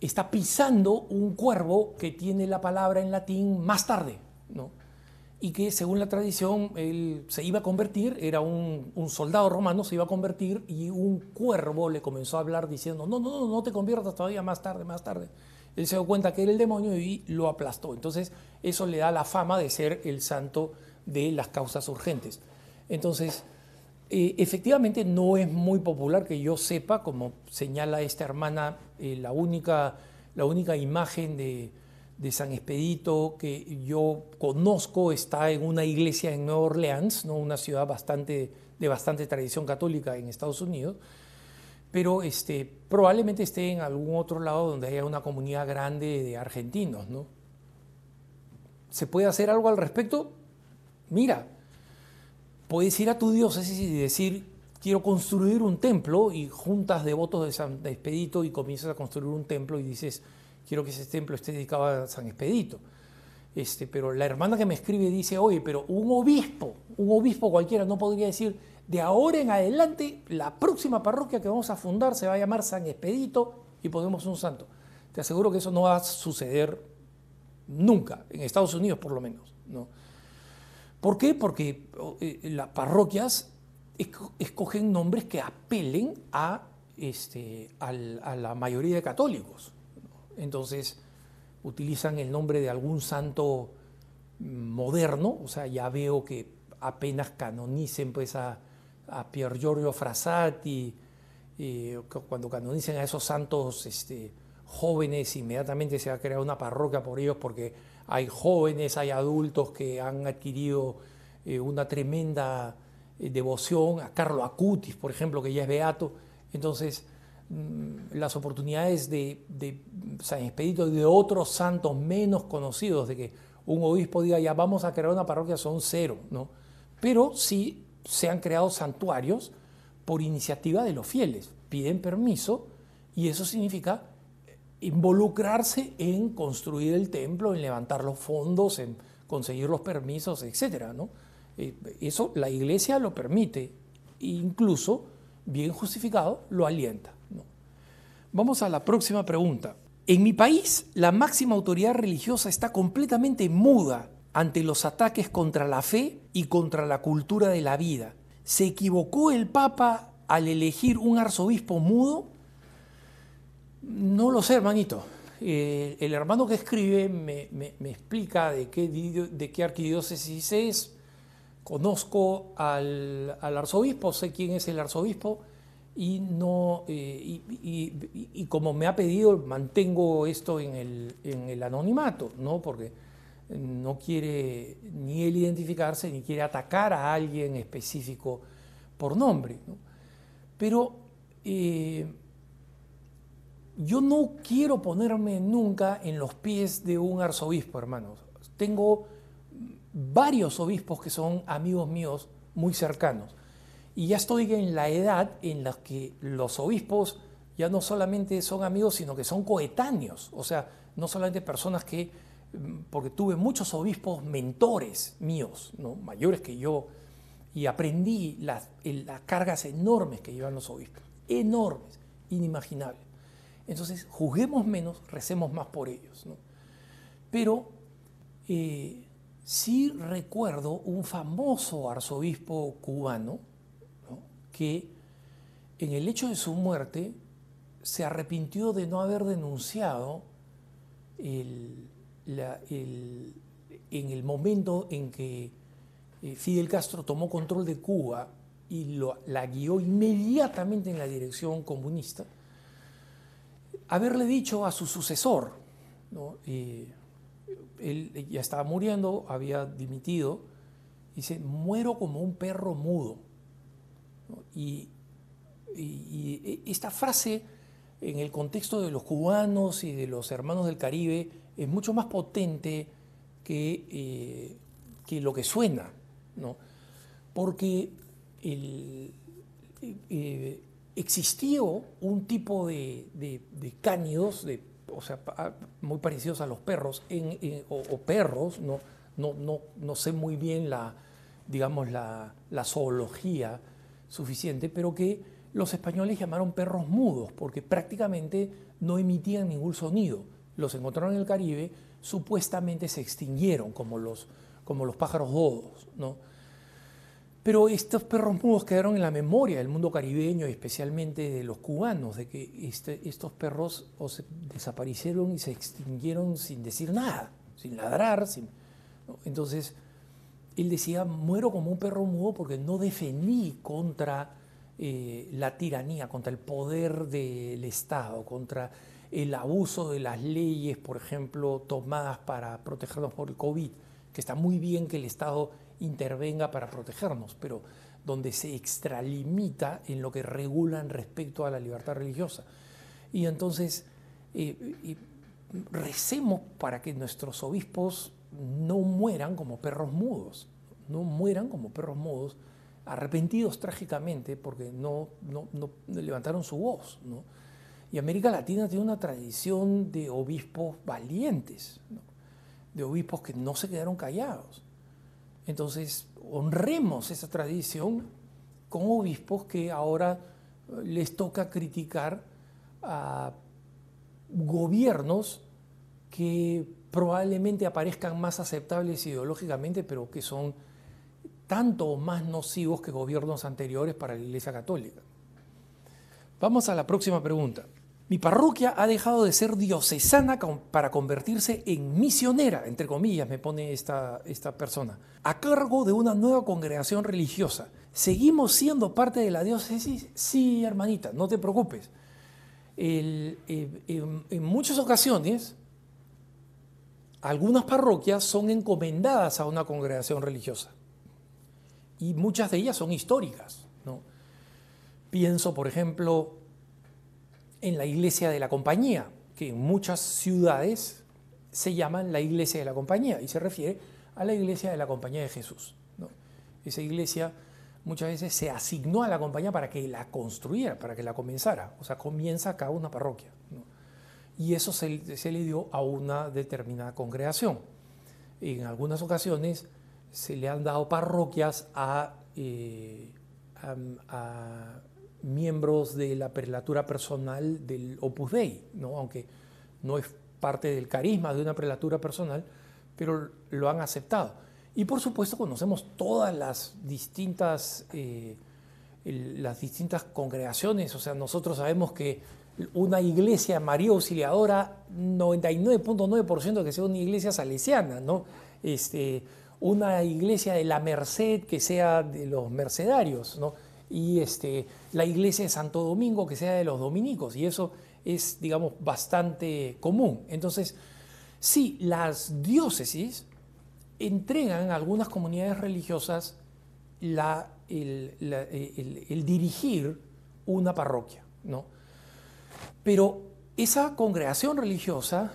está pisando un cuervo que tiene la palabra en latín más tarde, ¿no? y que según la tradición él se iba a convertir, era un, soldado romano, se iba a convertir y un cuervo le comenzó a hablar diciendo, no, no, no, no te conviertas todavía más tarde, más tarde. Él se dio cuenta que era el demonio y lo aplastó. Entonces eso le da la fama de ser el santo de las causas urgentes. Entonces, eh, efectivamente no es muy popular que yo sepa, como señala esta hermana, eh, la, única, la única imagen de de San Expedito que yo conozco está en una iglesia en Nueva Orleans, ¿no? una ciudad bastante, de bastante tradición católica en Estados Unidos, pero este, probablemente esté en algún otro lado donde haya una comunidad grande de argentinos. ¿no? ¿Se puede hacer algo al respecto? Mira, puedes ir a tu diócesis y decir, quiero construir un templo y juntas devotos de San Expedito y comienzas a construir un templo y dices, quiero que ese templo esté dedicado a San Expedito. Este, pero la hermana que me escribe dice, oye, pero un obispo, un obispo cualquiera no podría decir, de ahora en adelante, la próxima parroquia que vamos a fundar se va a llamar San Expedito y ponemos un santo. Te aseguro que eso no va a suceder nunca, en Estados Unidos por lo menos. ¿no? ¿Por qué? Porque eh, las parroquias escogen nombres que apelen a, este, a la mayoría de católicos. Entonces utilizan el nombre de algún santo moderno, o sea, ya veo que apenas canonicen pues a, Pier Giorgio Frassati, cuando canonicen a esos santos este, jóvenes, inmediatamente se va a crear una parroquia por ellos porque hay jóvenes, hay adultos que han adquirido eh, una tremenda eh, devoción, a Carlo Acutis, por ejemplo, que ya es beato. Entonces, Mm, las oportunidades de, San Expedito y de otros santos menos conocidos, de que un obispo diga ya vamos a crear una parroquia, son cero, ¿no? Pero sí se han creado santuarios por iniciativa de los fieles, piden permiso y eso significa involucrarse en construir el templo, en levantar los fondos, en conseguir los permisos, etcétera, ¿no? Eh, eso la iglesia lo permite, incluso bien justificado, lo alienta. Vamos a la próxima pregunta. En mi país, la máxima autoridad religiosa está completamente muda ante los ataques contra la fe y contra la cultura de la vida. ¿Se equivocó el Papa al elegir un arzobispo mudo? No lo sé, hermanito. Eh, el hermano que escribe me, explica de qué, de qué, arquidiócesis es. Conozco al, al arzobispo, sé quién es el arzobispo y, no, eh, y, como me ha pedido, mantengo esto en el, en el, anonimato, ¿no? porque no quiere ni él identificarse ni quiere atacar a alguien específico por nombre. Pero eh, yo no quiero ponerme nunca en los pies de un arzobispo, hermanos. Tengo varios obispos que son amigos míos muy cercanos y ya estoy en la edad en la que los obispos ya no solamente son amigos, sino que son coetáneos. O sea, no solamente personas que, mm, porque tuve muchos obispos mentores míos, ¿no? mayores que yo, y aprendí las, las cargas enormes que llevan los obispos. Enormes, inimaginables. Entonces, juzguemos menos, recemos más por ellos. Pero eh, sí recuerdo un famoso arzobispo cubano, que en el hecho de su muerte se arrepintió de no haber denunciado en el momento en que eh, Fidel Castro tomó control de Cuba y la guió inmediatamente en la dirección comunista, haberle dicho a su sucesor, él ya estaba muriendo, había dimitido, dice, muero como un perro mudo. Y, esta frase, en el contexto de los cubanos y de los hermanos del Caribe, es mucho más potente que, eh, que lo que suena, ¿no? porque el, eh, existió un tipo de, cánidos, de, o sea, muy parecidos a los perros, o, perros, no, no, no, no, sé muy bien la, digamos, la zoología suficiente, pero que los españoles llamaron perros mudos, porque prácticamente no emitían ningún sonido. Los encontraron en el Caribe, supuestamente se extinguieron como los, como los pájaros dodos, ¿no? Pero estos perros mudos quedaron en la memoria del mundo caribeño y especialmente de los cubanos, de que este, estos perros desaparecieron y se extinguieron sin decir nada, sin ladrar. Sin, Entonces, él decía, muero como un perro mudo porque no defendí contra eh, la tiranía, contra el poder del Estado, contra el abuso de las leyes, por ejemplo, tomadas para protegernos por el COVID, que está muy bien que el Estado intervenga para protegernos, pero donde se extralimita en lo que regulan respecto a la libertad religiosa. Y entonces eh, recemos para que nuestros obispos no mueran como perros mudos, no mueran como perros mudos, arrepentidos trágicamente porque no, no, levantaron su voz. Y América Latina tiene una tradición de obispos valientes, de obispos que no se quedaron callados. Entonces, honremos esa tradición con obispos que ahora eh, les toca criticar a gobiernos que probablemente aparezcan más aceptables ideológicamente, pero que son tanto o más nocivos que gobiernos anteriores para la Iglesia Católica. Vamos a la próxima pregunta. Mi parroquia ha dejado de ser diocesana para convertirse en misionera, entre comillas, me pone esta, esta persona, a cargo de una nueva congregación religiosa. ¿Seguimos siendo parte de la diócesis? Sí, hermanita, no te preocupes. Eh, en muchas ocasiones, algunas parroquias son encomendadas a una congregación religiosa y muchas de ellas son históricas. ¿no? Pienso, por ejemplo, en la iglesia de la compañía, que en muchas ciudades se llaman la iglesia de la compañía y se refiere a la iglesia de la compañía de Jesús. Esa iglesia muchas veces se asignó a la compañía para que la construyera, para que la comenzara. O sea, comienza acá una parroquia. Y eso se, le dio a una determinada congregación. En algunas ocasiones se le han dado parroquias a, eh, a miembros de la prelatura personal del Opus Dei, ¿no? aunque no es parte del carisma de una prelatura personal, pero lo han aceptado. Y por supuesto conocemos todas las distintas, eh, las distintas congregaciones, o sea, nosotros sabemos que una iglesia María Auxiliadora, 99.9% que sea una iglesia salesiana, ¿no? Este, una iglesia de la Merced que sea de los mercedarios, ¿no? Y este, la iglesia de Santo Domingo que sea de los dominicos, y eso es, digamos, bastante común. Entonces, sí, las diócesis entregan a algunas comunidades religiosas la, el, dirigir una parroquia, ¿no? Pero esa congregación religiosa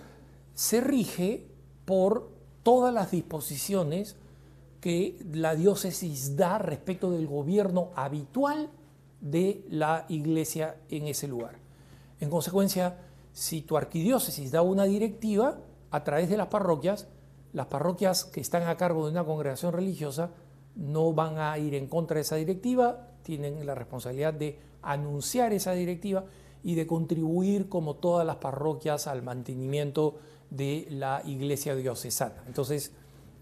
se rige por todas las disposiciones que la diócesis da respecto del gobierno habitual de la iglesia en ese lugar. En consecuencia, si tu arquidiócesis da una directiva a través de las parroquias, las parroquias que están a cargo de una congregación religiosa no van a ir en contra de esa directiva, tienen la responsabilidad de anunciar esa directiva y de contribuir como todas las parroquias al mantenimiento de la iglesia diocesana. Entonces,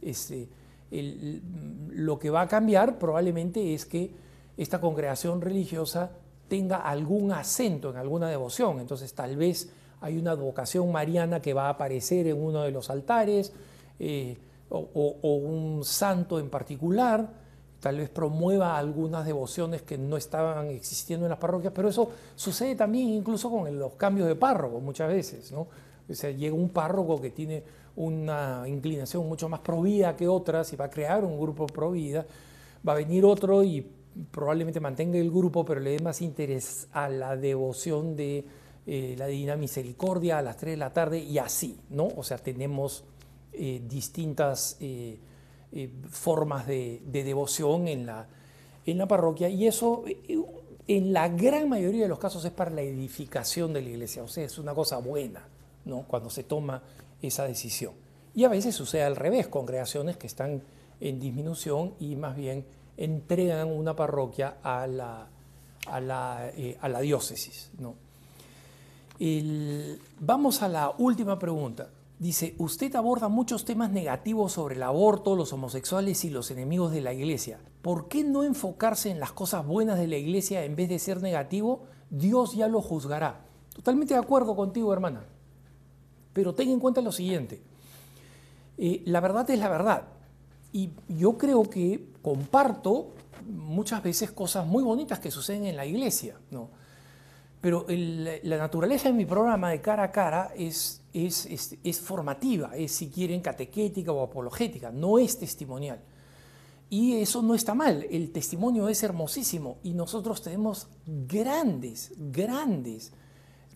este, lo que va a cambiar probablemente es que esta congregación religiosa tenga algún acento en alguna devoción. Entonces tal vez hay una vocación mariana que va a aparecer en uno de los altares eh, o, un santo en particular tal vez promueva algunas devociones que no estaban existiendo en las parroquias, pero eso sucede también incluso con los cambios de párroco muchas veces, ¿no? O llega un párroco que tiene una inclinación mucho más pro vida que otras y va a crear un grupo pro vida, va a venir otro y probablemente mantenga el grupo, pero le dé más interés a la devoción de eh, la Divina Misericordia a las 3 de la tarde y así, ¿no? O sea, tenemos eh, distintas eh, formas de, devoción en la, en la parroquia y eso en la gran mayoría de los casos es para la edificación de la iglesia, o sea, es una cosa buena, ¿no? Cuando se toma esa decisión. Y a veces sucede al revés, congregaciones que están en disminución y más bien entregan una parroquia a la, a la, eh, diócesis. ¿no? vamos a la última pregunta. Dice, usted aborda muchos temas negativos sobre el aborto, los homosexuales y los enemigos de la iglesia. ¿Por qué no enfocarse en las cosas buenas de la iglesia en vez de ser negativo? Dios ya lo juzgará. Totalmente de acuerdo contigo, hermana. Pero ten en cuenta lo siguiente. Eh, la verdad es la verdad. Y yo creo que comparto muchas veces cosas muy bonitas que suceden en la iglesia, ¿no? Pero la naturaleza de mi programa de cara a cara es, es, es, formativa, es si quieren catequética o apologética, no es testimonial. Y eso no está mal, el testimonio es hermosísimo y nosotros tenemos grandes, grandes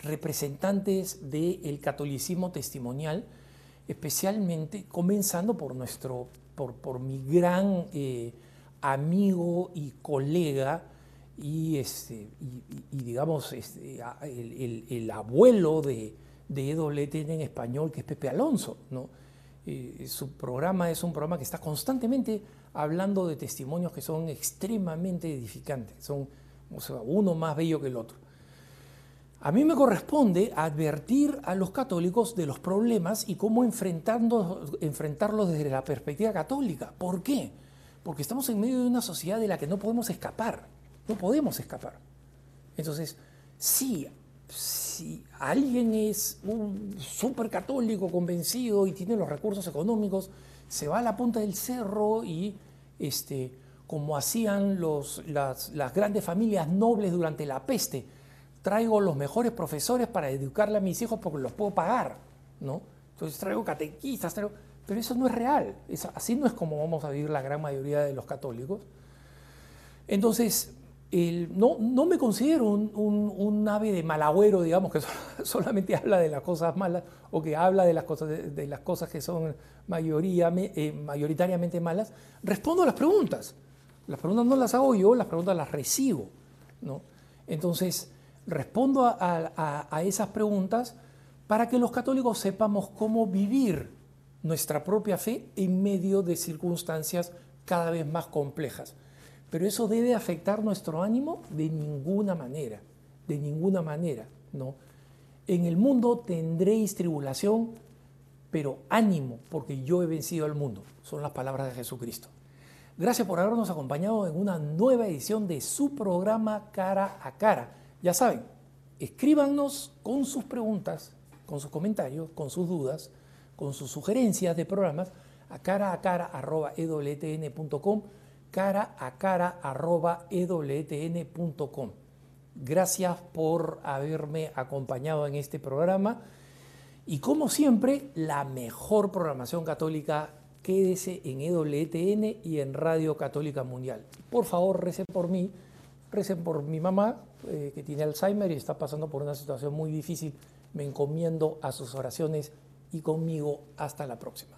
representantes del catolicismo testimonial, especialmente comenzando por nuestro por, mi gran eh, amigo y colega y, este, digamos, este, el, abuelo de, de EWTN en español, que es Pepe Alonso. Eh, su programa es un programa que está constantemente hablando de testimonios que son extremadamente edificantes, son uno más bello que el otro. A mí me corresponde advertir a los católicos de los problemas y cómo enfrentarlos desde la perspectiva católica. ¿Por qué? Porque estamos en medio de una sociedad de la que no podemos escapar. No podemos escapar. Entonces, si, si alguien es un súper católico convencido y tiene los recursos económicos, se va a la punta del cerro y, este, como hacían los, las grandes familias nobles durante la peste, traigo los mejores profesores para educarle a mis hijos porque los puedo pagar, ¿no? Entonces traigo catequistas, traigo... pero eso no es real, así no es como vamos a vivir la gran mayoría de los católicos. Entonces, no, no, me considero un, ave de malagüero, digamos, que (laughs) solamente habla de las cosas malas o que habla de las cosas, de, las cosas que son mayoría, eh, mayoritariamente malas. Respondo a las preguntas. Las preguntas no las hago yo, las preguntas las recibo. ¿no? Entonces, respondo a, esas preguntas para que los católicos sepamos cómo vivir nuestra propia fe en medio de circunstancias cada vez más complejas. Pero eso debe afectar nuestro ánimo de ninguna manera, de ninguna manera, ¿no? En el mundo tendréis tribulación, pero ánimo, porque yo he vencido al mundo. Son las palabras de Jesucristo. Gracias por habernos acompañado en una nueva edición de su programa Cara a Cara ya saben, escríbanos con sus preguntas, con sus comentarios, con sus dudas, con sus sugerencias de programas a cara a cara arroba ewtn.com, cara a cara arroba ewtn.com. Gracias por haberme acompañado en este programa y como siempre, la mejor programación católica quédese en EWTN y en Radio Católica Mundial. Por favor, recen por mí, recen por mi mamá, eh, que tiene Alzheimer y está pasando por una situación muy difícil. Me encomiendo a sus oraciones y conmigo hasta la próxima.